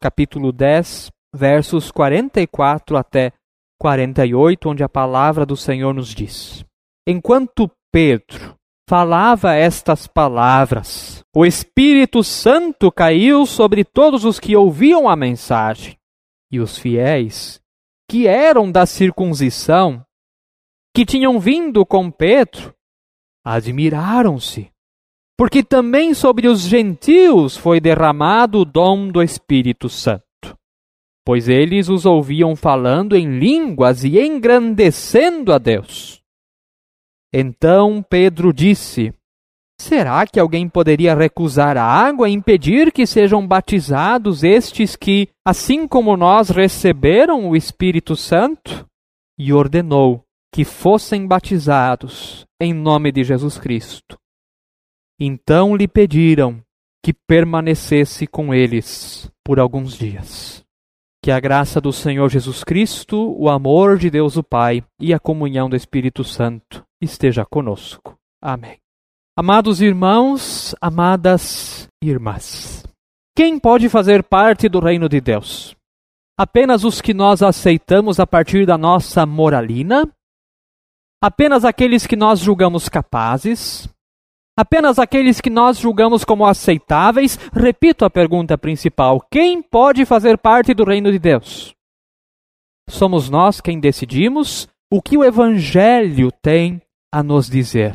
Capítulo 10, versos 44 até 48, onde a palavra do Senhor nos diz: Enquanto Pedro falava estas palavras, o Espírito Santo caiu sobre todos os que ouviam a mensagem, e os fiéis, que eram da circuncisão, que tinham vindo com Pedro, admiraram-se, porque também sobre os gentios foi derramado o dom do Espírito Santo pois eles os ouviam falando em línguas e engrandecendo a Deus. Então Pedro disse: Será que alguém poderia recusar a água e impedir que sejam batizados estes que, assim como nós, receberam o Espírito Santo? E ordenou que fossem batizados em nome de Jesus Cristo. Então lhe pediram que permanecesse com eles por alguns dias. Que a graça do Senhor Jesus Cristo, o amor de Deus o Pai e a comunhão do Espírito Santo esteja conosco. Amém. Amados irmãos, amadas irmãs, quem pode fazer parte do reino de Deus? Apenas os que nós aceitamos a partir da nossa moralina? Apenas aqueles que nós julgamos capazes? Apenas aqueles que nós julgamos como aceitáveis? Repito a pergunta principal: quem pode fazer parte do reino de Deus? Somos nós quem decidimos o que o Evangelho tem a nos dizer.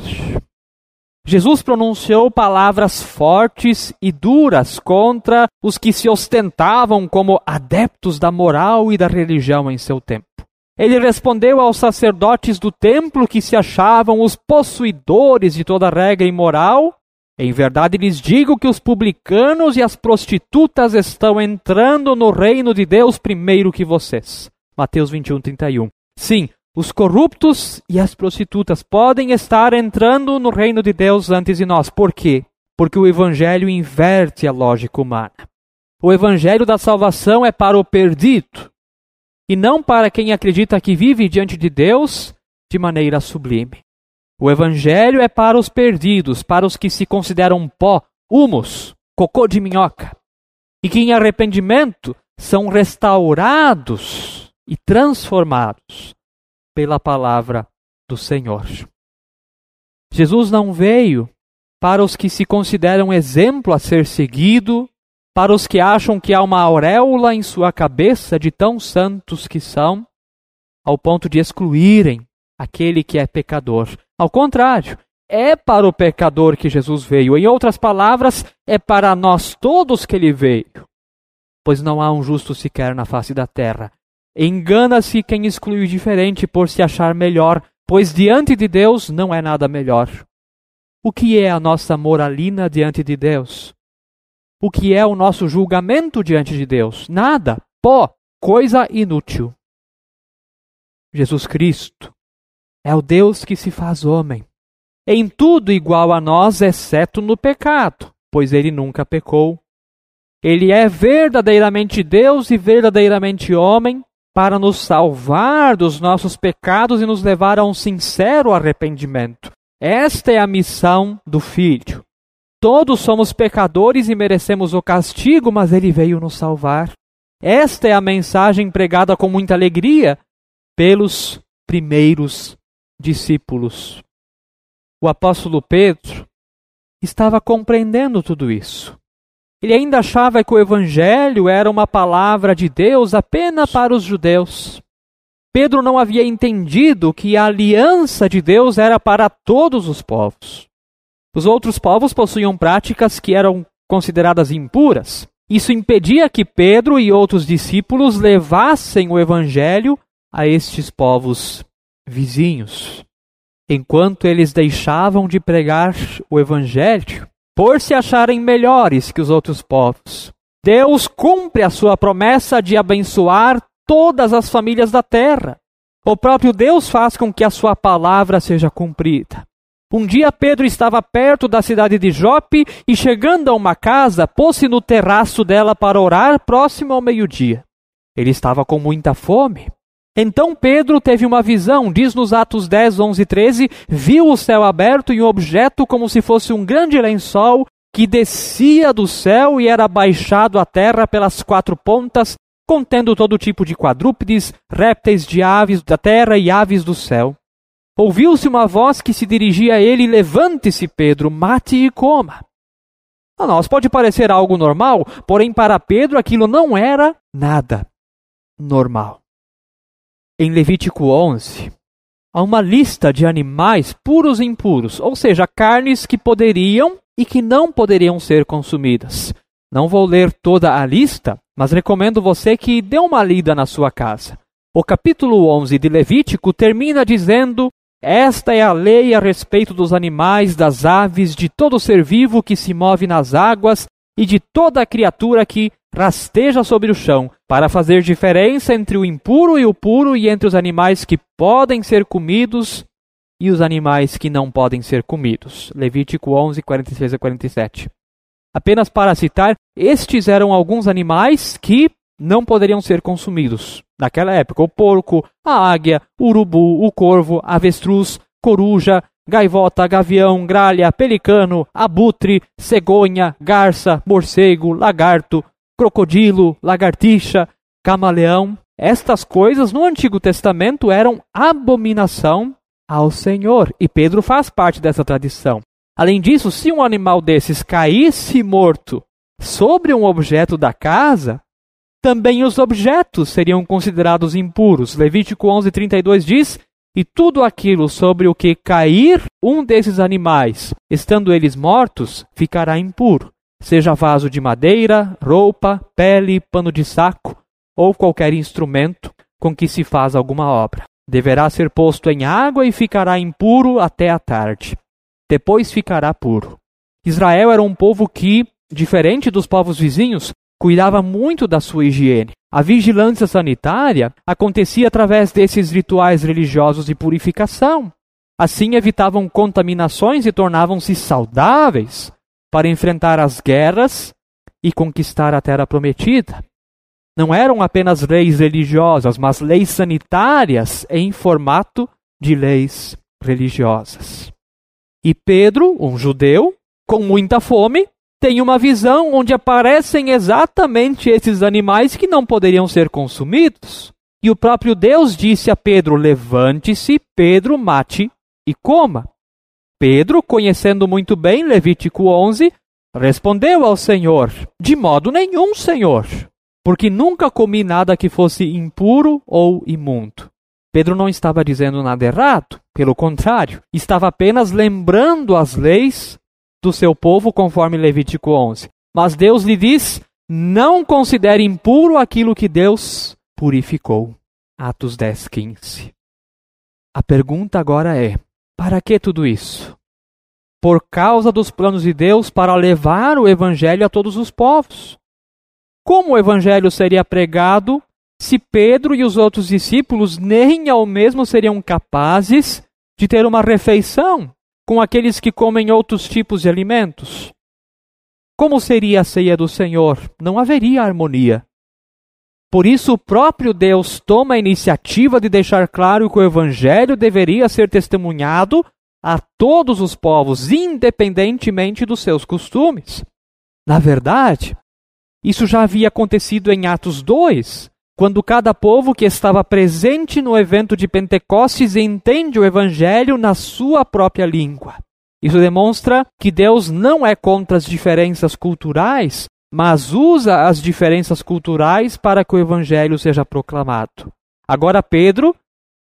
Jesus pronunciou palavras fortes e duras contra os que se ostentavam como adeptos da moral e da religião em seu tempo. Ele respondeu aos sacerdotes do templo que se achavam os possuidores de toda regra imoral: Em verdade lhes digo que os publicanos e as prostitutas estão entrando no reino de Deus primeiro que vocês. Mateus 21, 31. Sim, os corruptos e as prostitutas podem estar entrando no reino de Deus antes de nós. Por quê? Porque o evangelho inverte a lógica humana. O evangelho da salvação é para o perdido e não para quem acredita que vive diante de Deus de maneira sublime. O Evangelho é para os perdidos, para os que se consideram pó, humus, cocô de minhoca, e que em arrependimento são restaurados e transformados pela palavra do Senhor. Jesus não veio para os que se consideram exemplo a ser seguido para os que acham que há uma auréola em sua cabeça de tão santos que são, ao ponto de excluírem aquele que é pecador. Ao contrário, é para o pecador que Jesus veio. Em outras palavras, é para nós todos que ele veio. Pois não há um justo sequer na face da terra. Engana-se quem exclui o diferente por se achar melhor, pois diante de Deus não é nada melhor. O que é a nossa moralina diante de Deus? O que é o nosso julgamento diante de Deus? Nada. Pó, coisa inútil. Jesus Cristo é o Deus que se faz homem. Em tudo igual a nós, exceto no pecado, pois ele nunca pecou. Ele é verdadeiramente Deus e verdadeiramente homem para nos salvar dos nossos pecados e nos levar a um sincero arrependimento. Esta é a missão do Filho. Todos somos pecadores e merecemos o castigo, mas ele veio nos salvar. Esta é a mensagem pregada com muita alegria pelos primeiros discípulos. O apóstolo Pedro estava compreendendo tudo isso. Ele ainda achava que o evangelho era uma palavra de Deus apenas para os judeus. Pedro não havia entendido que a aliança de Deus era para todos os povos. Os outros povos possuíam práticas que eram consideradas impuras. Isso impedia que Pedro e outros discípulos levassem o evangelho a estes povos vizinhos. Enquanto eles deixavam de pregar o evangelho, por se acharem melhores que os outros povos, Deus cumpre a sua promessa de abençoar todas as famílias da terra. O próprio Deus faz com que a sua palavra seja cumprida. Um dia Pedro estava perto da cidade de Jope e, chegando a uma casa, pôs-se no terraço dela para orar próximo ao meio-dia. Ele estava com muita fome. Então Pedro teve uma visão, diz nos Atos 10, 11 e 13, viu o céu aberto e um objeto como se fosse um grande lençol que descia do céu e era baixado à terra pelas quatro pontas, contendo todo tipo de quadrúpedes, répteis de aves da terra e aves do céu. Ouviu-se uma voz que se dirigia a ele: Levante-se, Pedro, mate e coma. A nós pode parecer algo normal, porém para Pedro aquilo não era nada normal. Em Levítico 11, há uma lista de animais puros e impuros, ou seja, carnes que poderiam e que não poderiam ser consumidas. Não vou ler toda a lista, mas recomendo você que dê uma lida na sua casa. O capítulo 11 de Levítico termina dizendo: Esta é a lei a respeito dos animais, das aves, de todo ser vivo que se move nas águas e de toda criatura que rasteja sobre o chão, para fazer diferença entre o impuro e o puro e entre os animais que podem ser comidos e os animais que não podem ser comidos. Levítico 11, 46 a 47. Apenas para citar, estes eram alguns animais que não poderiam ser consumidos. Naquela época, o porco, a águia, o urubu, o corvo, avestruz, coruja, gaivota, gavião, gralha, pelicano, abutre, cegonha, garça, morcego, lagarto, crocodilo, lagartixa, camaleão. Estas coisas no Antigo Testamento eram abominação ao Senhor. E Pedro faz parte dessa tradição. Além disso, se um animal desses caísse morto sobre um objeto da casa, também os objetos seriam considerados impuros. Levítico 11:32 diz: "E tudo aquilo sobre o que cair um desses animais, estando eles mortos, ficará impuro, seja vaso de madeira, roupa, pele, pano de saco ou qualquer instrumento com que se faz alguma obra." Deverá ser posto em água e ficará impuro até a tarde. Depois ficará puro. Israel era um povo que, diferente dos povos vizinhos, cuidava muito da sua higiene. A vigilância sanitária acontecia através desses rituais religiosos de purificação. Assim evitavam contaminações e tornavam-se saudáveis para enfrentar as guerras e conquistar a terra prometida não eram apenas leis religiosas, mas leis sanitárias em formato de leis religiosas. E Pedro, um judeu, com muita fome, tem uma visão onde aparecem exatamente esses animais que não poderiam ser consumidos. E o próprio Deus disse a Pedro: Levante-se, Pedro, mate e coma. Pedro, conhecendo muito bem Levítico 11, respondeu ao Senhor: De modo nenhum, Senhor porque nunca comi nada que fosse impuro ou imundo. Pedro não estava dizendo nada errado, pelo contrário, estava apenas lembrando as leis do seu povo conforme Levítico 11. Mas Deus lhe diz: não considere impuro aquilo que Deus purificou. Atos 10, 15. A pergunta agora é: para que tudo isso? Por causa dos planos de Deus para levar o evangelho a todos os povos. Como o evangelho seria pregado se Pedro e os outros discípulos nem ao mesmo seriam capazes de ter uma refeição com aqueles que comem outros tipos de alimentos? Como seria a ceia do Senhor? Não haveria harmonia. Por isso, o próprio Deus toma a iniciativa de deixar claro que o Evangelho deveria ser testemunhado a todos os povos, independentemente dos seus costumes. Na verdade, isso já havia acontecido em Atos 2, quando cada povo que estava presente no evento de Pentecostes entende o evangelho na sua própria língua. Isso demonstra que Deus não é contra as diferenças culturais, mas usa as diferenças culturais para que o evangelho seja proclamado. Agora Pedro,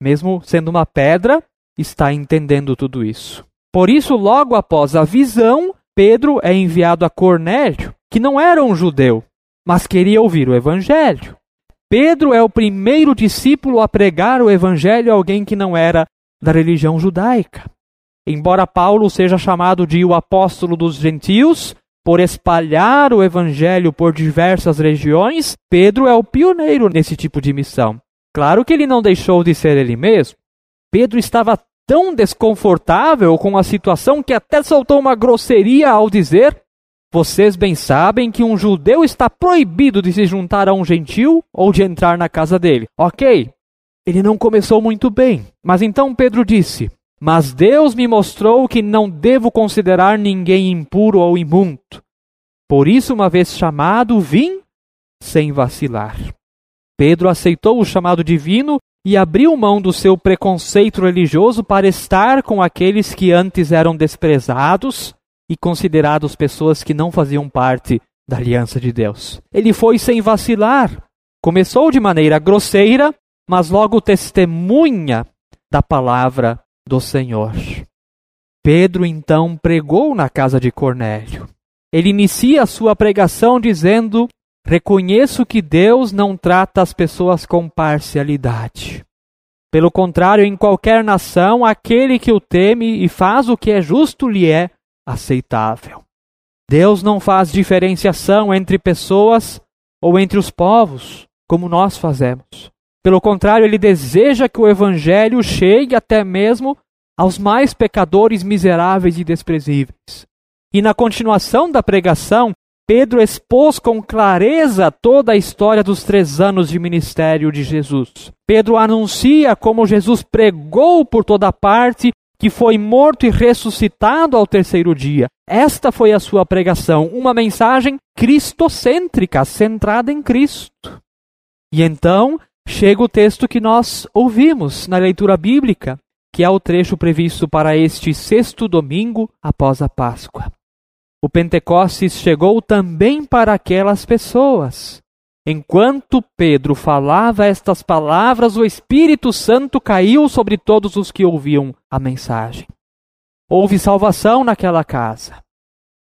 mesmo sendo uma pedra, está entendendo tudo isso. Por isso, logo após a visão, Pedro é enviado a Cornélio, que não era um judeu, mas queria ouvir o evangelho. Pedro é o primeiro discípulo a pregar o evangelho a alguém que não era da religião judaica. Embora Paulo seja chamado de o apóstolo dos gentios, por espalhar o evangelho por diversas regiões, Pedro é o pioneiro nesse tipo de missão. Claro que ele não deixou de ser ele mesmo. Pedro estava tão desconfortável com a situação que até soltou uma grosseria ao dizer vocês bem sabem que um judeu está proibido de se juntar a um gentil ou de entrar na casa dele. Ok, ele não começou muito bem, mas então Pedro disse: Mas Deus me mostrou que não devo considerar ninguém impuro ou imundo. Por isso, uma vez chamado, vim sem vacilar. Pedro aceitou o chamado divino e abriu mão do seu preconceito religioso para estar com aqueles que antes eram desprezados e considerados pessoas que não faziam parte da aliança de Deus. Ele foi sem vacilar. Começou de maneira grosseira, mas logo testemunha da palavra do Senhor. Pedro então pregou na casa de Cornélio. Ele inicia a sua pregação dizendo: Reconheço que Deus não trata as pessoas com parcialidade. Pelo contrário, em qualquer nação, aquele que o teme e faz o que é justo lhe é aceitável. Deus não faz diferenciação entre pessoas ou entre os povos, como nós fazemos. Pelo contrário, ele deseja que o evangelho chegue até mesmo aos mais pecadores miseráveis e desprezíveis. E na continuação da pregação, Pedro expôs com clareza toda a história dos três anos de ministério de Jesus. Pedro anuncia como Jesus pregou por toda parte, que foi morto e ressuscitado ao terceiro dia. Esta foi a sua pregação, uma mensagem cristocêntrica, centrada em Cristo. E então chega o texto que nós ouvimos na leitura bíblica, que é o trecho previsto para este sexto domingo após a Páscoa. O Pentecostes chegou também para aquelas pessoas. Enquanto Pedro falava estas palavras, o Espírito Santo caiu sobre todos os que ouviam a mensagem. Houve salvação naquela casa.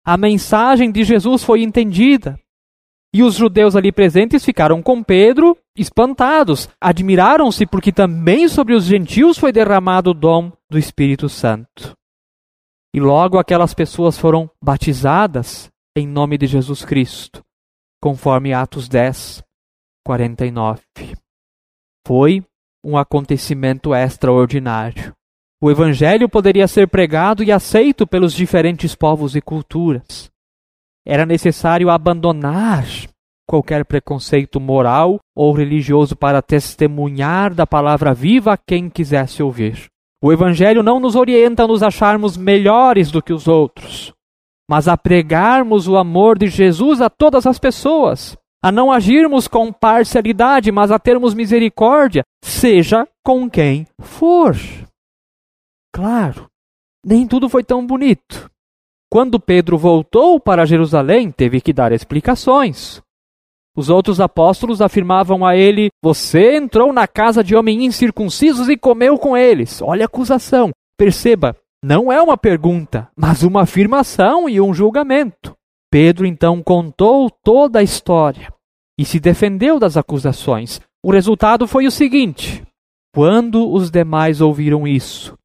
A mensagem de Jesus foi entendida. E os judeus ali presentes ficaram com Pedro espantados, admiraram-se porque também sobre os gentios foi derramado o dom do Espírito Santo. E logo aquelas pessoas foram batizadas em nome de Jesus Cristo, conforme Atos 10, 49. Foi um acontecimento extraordinário. O Evangelho poderia ser pregado e aceito pelos diferentes povos e culturas. Era necessário abandonar qualquer preconceito moral ou religioso para testemunhar da palavra viva a quem quisesse ouvir. O Evangelho não nos orienta a nos acharmos melhores do que os outros, mas a pregarmos o amor de Jesus a todas as pessoas, a não agirmos com parcialidade, mas a termos misericórdia, seja com quem for. Claro, nem tudo foi tão bonito. Quando Pedro voltou para Jerusalém, teve que dar explicações. Os outros apóstolos afirmavam a ele: Você entrou na casa de homens incircuncisos e comeu com eles. Olha a acusação. Perceba, não é uma pergunta, mas uma afirmação e um julgamento. Pedro então contou toda a história e se defendeu das acusações. O resultado foi o seguinte: quando os demais ouviram isso,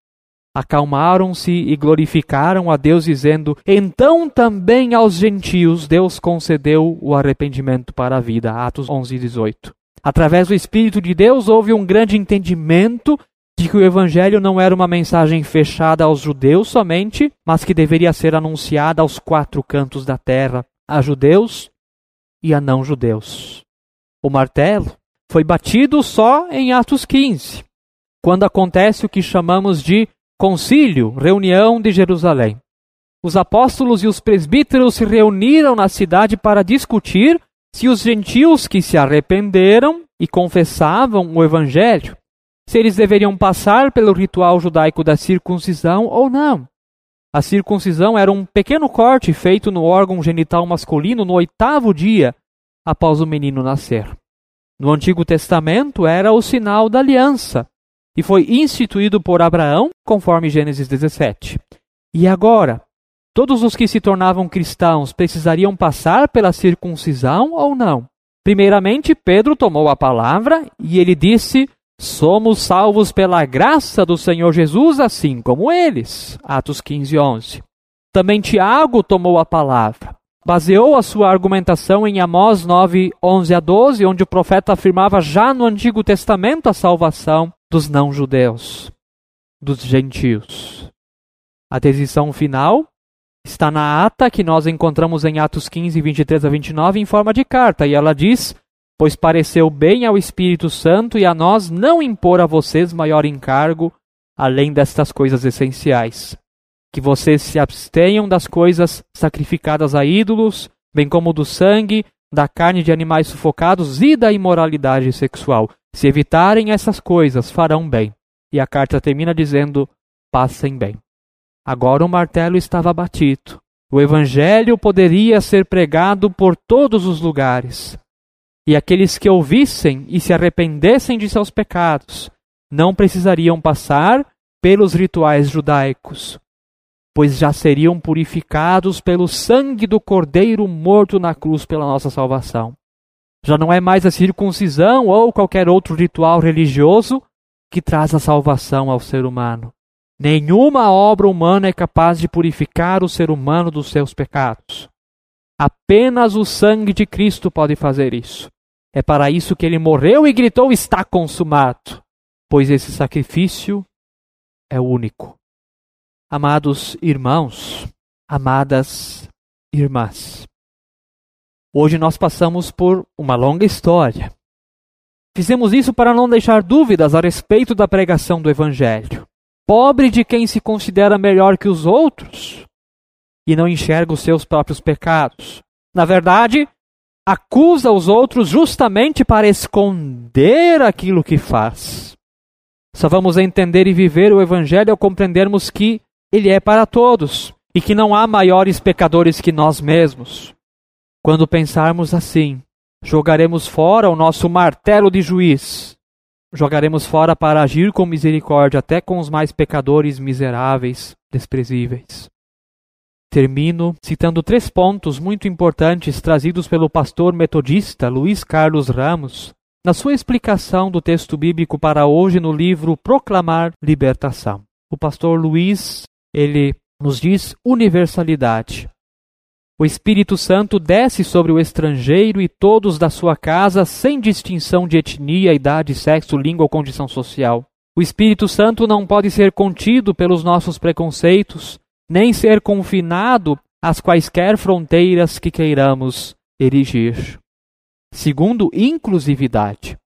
acalmaram-se e glorificaram a Deus, dizendo: Então também aos gentios Deus concedeu o arrependimento para a vida. Atos 11 e 18. Através do Espírito de Deus houve um grande entendimento de que o Evangelho não era uma mensagem fechada aos judeus somente, mas que deveria ser anunciada aos quatro cantos da terra, a judeus e a não-judeus. O martelo foi batido só em Atos 15, quando acontece o que chamamos de Concílio, reunião de Jerusalém. Os apóstolos e os presbíteros se reuniram na cidade para discutir se os gentios que se arrependeram e confessavam o evangelho, se eles deveriam passar pelo ritual judaico da circuncisão ou não. A circuncisão era um pequeno corte feito no órgão genital masculino no oitavo dia após o menino nascer. No Antigo Testamento era o sinal da aliança, e foi instituído por Abraão, conforme Gênesis 17. E agora, todos os que se tornavam cristãos precisariam passar pela circuncisão ou não? Primeiramente, Pedro tomou a palavra e ele disse: Somos salvos pela graça do Senhor Jesus, assim como eles. Atos 15, 11. Também Tiago tomou a palavra. Baseou a sua argumentação em Amós 9, 11 a 12, onde o profeta afirmava já no Antigo Testamento a salvação dos não-judeus, dos gentios. A decisão final está na ata que nós encontramos em Atos 15, 23 a 29, em forma de carta, e ela diz: Pois pareceu bem ao Espírito Santo e a nós não impor a vocês maior encargo além destas coisas essenciais. Que vocês se abstenham das coisas sacrificadas a ídolos, bem como do sangue, da carne de animais sufocados e da imoralidade sexual. Se evitarem essas coisas, farão bem. E a carta termina dizendo: passem bem. Agora o martelo estava batido. O evangelho poderia ser pregado por todos os lugares. E aqueles que ouvissem e se arrependessem de seus pecados não precisariam passar pelos rituais judaicos, pois já seriam purificados pelo sangue do Cordeiro morto na cruz pela nossa salvação. Já não é mais a circuncisão ou qualquer outro ritual religioso que traz a salvação ao ser humano. Nenhuma obra humana é capaz de purificar o ser humano dos seus pecados. Apenas o sangue de Cristo pode fazer isso. É para isso que ele morreu e gritou: Está consumado. Pois esse sacrifício é único. Amados irmãos, amadas irmãs, hoje nós passamos por uma longa história. Fizemos isso para não deixar dúvidas a respeito da pregação do Evangelho. Pobre de quem se considera melhor que os outros e não enxerga os seus próprios pecados. Na verdade, acusa os outros justamente para esconder aquilo que faz. Só vamos entender e viver o Evangelho ao compreendermos que ele é para todos e que não há maiores pecadores que nós mesmos. Quando pensarmos assim, jogaremos fora o nosso martelo de juiz, jogaremos fora para agir com misericórdia até com os mais pecadores miseráveis, desprezíveis. Termino citando três pontos muito importantes trazidos pelo pastor metodista Luiz Carlos Ramos na sua explicação do texto bíblico para hoje no livro Proclamar Libertação. O pastor Luiz, ele nos diz universalidade. O Espírito Santo desce sobre o estrangeiro e todos da sua casa, sem distinção de etnia, idade, sexo, língua ou condição social. O Espírito Santo não pode ser contido pelos nossos preconceitos, nem ser confinado às quaisquer fronteiras que queiramos erigir. Segundo, inclusividade.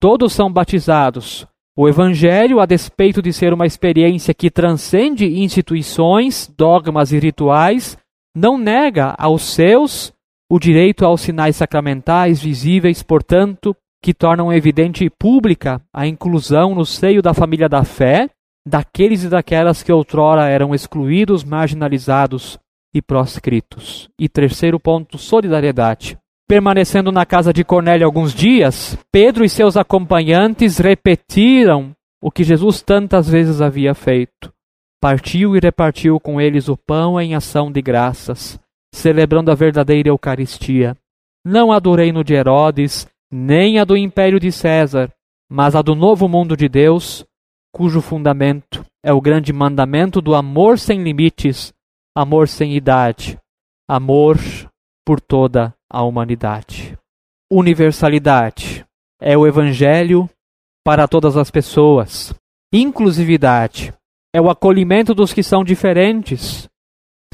Todos são batizados. O Evangelho, a despeito de ser uma experiência que transcende instituições, dogmas e rituais, não nega aos seus o direito aos sinais sacramentais visíveis, portanto, que tornam evidente e pública a inclusão no seio da família da fé daqueles e daquelas que outrora eram excluídos, marginalizados e proscritos. E terceiro ponto, solidariedade. Permanecendo na casa de Cornélio alguns dias, Pedro e seus acompanhantes repetiram o que Jesus tantas vezes havia feito. Partiu e repartiu com eles o pão em ação de graças, celebrando a verdadeira Eucaristia. Não a do reino de Herodes, nem a do império de César, mas a do novo mundo de Deus, cujo fundamento é o grande mandamento do amor sem limites, amor sem idade, amor por toda a humanidade. Universalidade é o evangelho para todas as pessoas. Inclusividade é o acolhimento dos que são diferentes.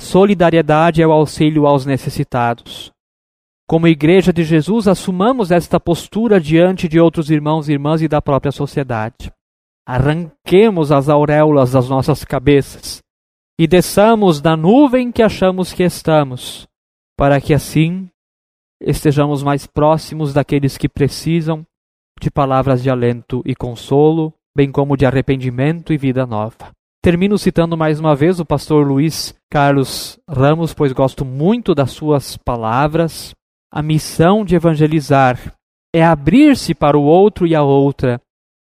Solidariedade é o auxílio aos necessitados. Como Igreja de Jesus, assumamos esta postura diante de outros irmãos e irmãs e da própria sociedade. Arranquemos as auréolas das nossas cabeças e desçamos da nuvem que achamos que estamos, para que assim estejamos mais próximos daqueles que precisam de palavras de alento e consolo, bem como de arrependimento e vida nova. Termino citando mais uma vez o pastor Luiz Carlos Ramos, pois gosto muito das suas palavras. A missão de evangelizar é abrir-se para o outro e a outra,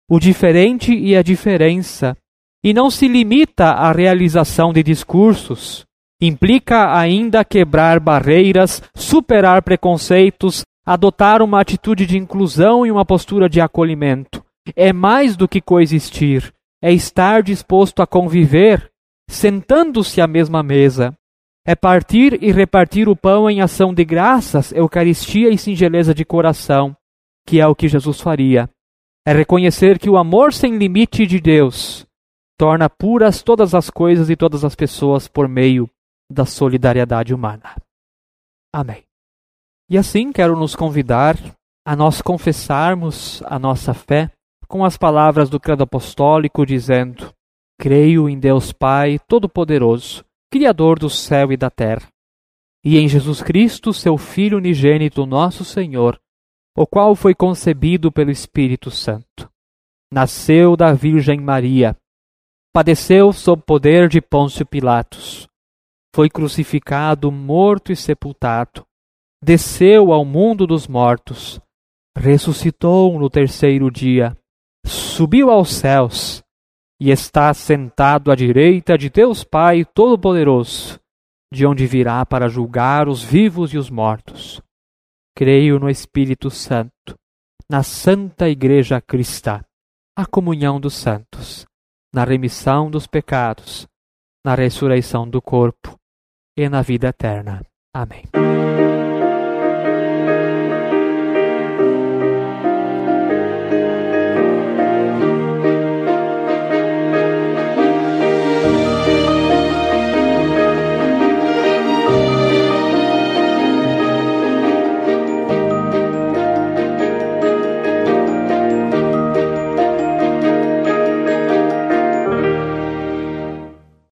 o diferente e a diferença, e não se limita à realização de discursos, Implica ainda quebrar barreiras, superar preconceitos, adotar uma atitude de inclusão e uma postura de acolhimento. É mais do que coexistir, é estar disposto a conviver, sentando-se à mesma mesa. É partir e repartir o pão em ação de graças, eucaristia e singeleza de coração, que é o que Jesus faria. É reconhecer que o amor sem limite de Deus torna puras todas as coisas e todas as pessoas por meio da solidariedade humana. Amém. E assim quero nos convidar a nós confessarmos a nossa fé com as palavras do credo apostólico, dizendo: Creio em Deus Pai Todo-Poderoso, Criador do céu e da terra, e em Jesus Cristo, seu Filho unigênito, nosso Senhor, o qual foi concebido pelo Espírito Santo. Nasceu da Virgem Maria, padeceu sob poder de Pôncio Pilatos, foi crucificado, morto e sepultado, desceu ao mundo dos mortos, ressuscitou no terceiro dia, subiu aos céus e está sentado à direita de Deus Pai Todo-Poderoso, de onde virá para julgar os vivos e os mortos. Creio no Espírito Santo, na Santa Igreja Cristã, a comunhão dos santos, na remissão dos pecados, na ressurreição do corpo e na vida eterna. Amém.